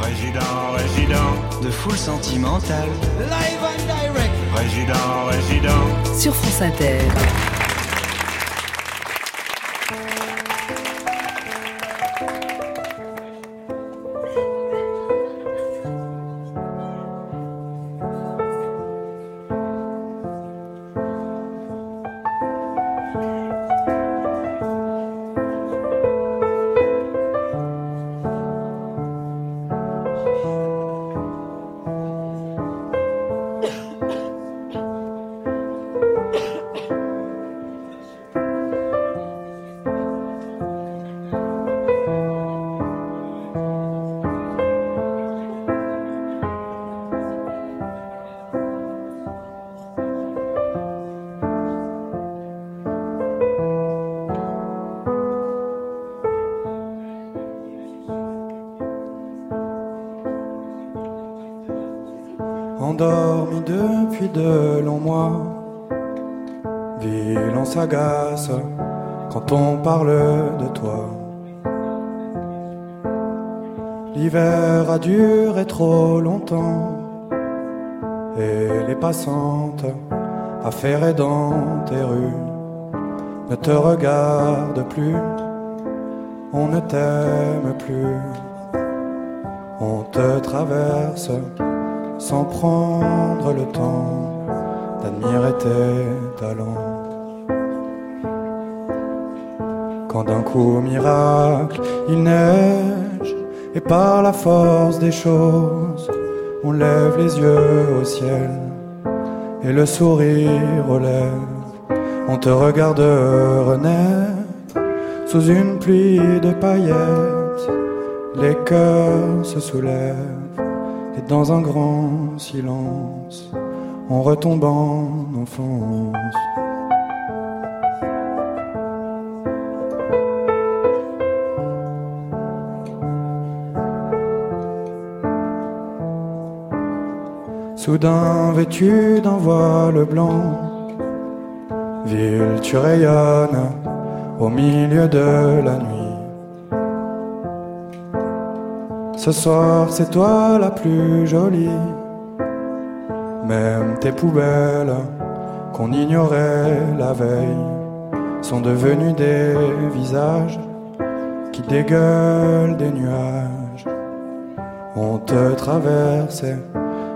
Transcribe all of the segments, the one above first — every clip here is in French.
Résident, résident de foule sentimentale. Live and direct. Résident, résident sur France Inter. Endormi depuis de longs mois. Ville, on s'agace quand on parle de toi. L'hiver a duré trop longtemps et les passantes affairées dans tes rues ne te regardent plus, on ne t'aime plus, on te traverse sans prendre le temps d'admirer tes talents. Quand d'un coup miracle il neige et par la force des choses on lève les yeux au ciel et le sourire aux lèvres, on te regarde renaître sous une pluie de paillettes, les cœurs se soulèvent et dans un grand silence, on retombe en enfance. Soudain vêtu d'un voile blanc, ville tu rayonnes au milieu de la nuit. Ce soir, c'est toi la plus jolie. Même tes poubelles qu'on ignorait la veille sont devenues des visages qui dégueulent des nuages. On te traversait,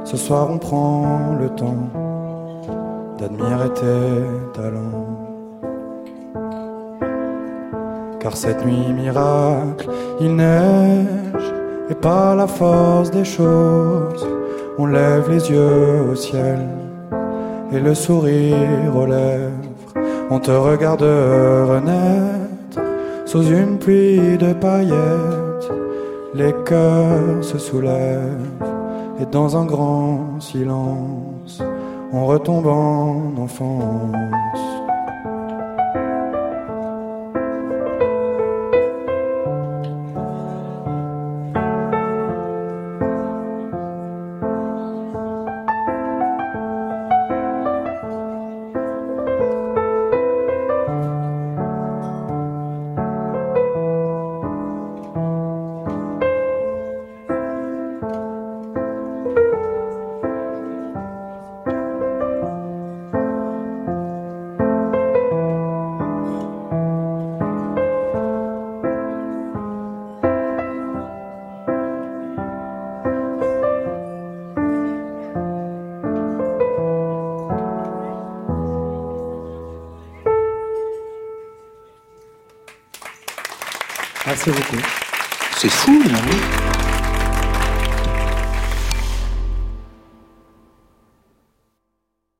ce soir on prend le temps d'admirer tes talents. Car cette nuit miracle, il neige et par la force des choses, on lève les yeux au ciel et le sourire aux lèvres. On te regarde renaître sous une pluie de paillettes. Les cœurs se soulèvent et dans un grand silence, on retombe en enfance. C'est fou, non?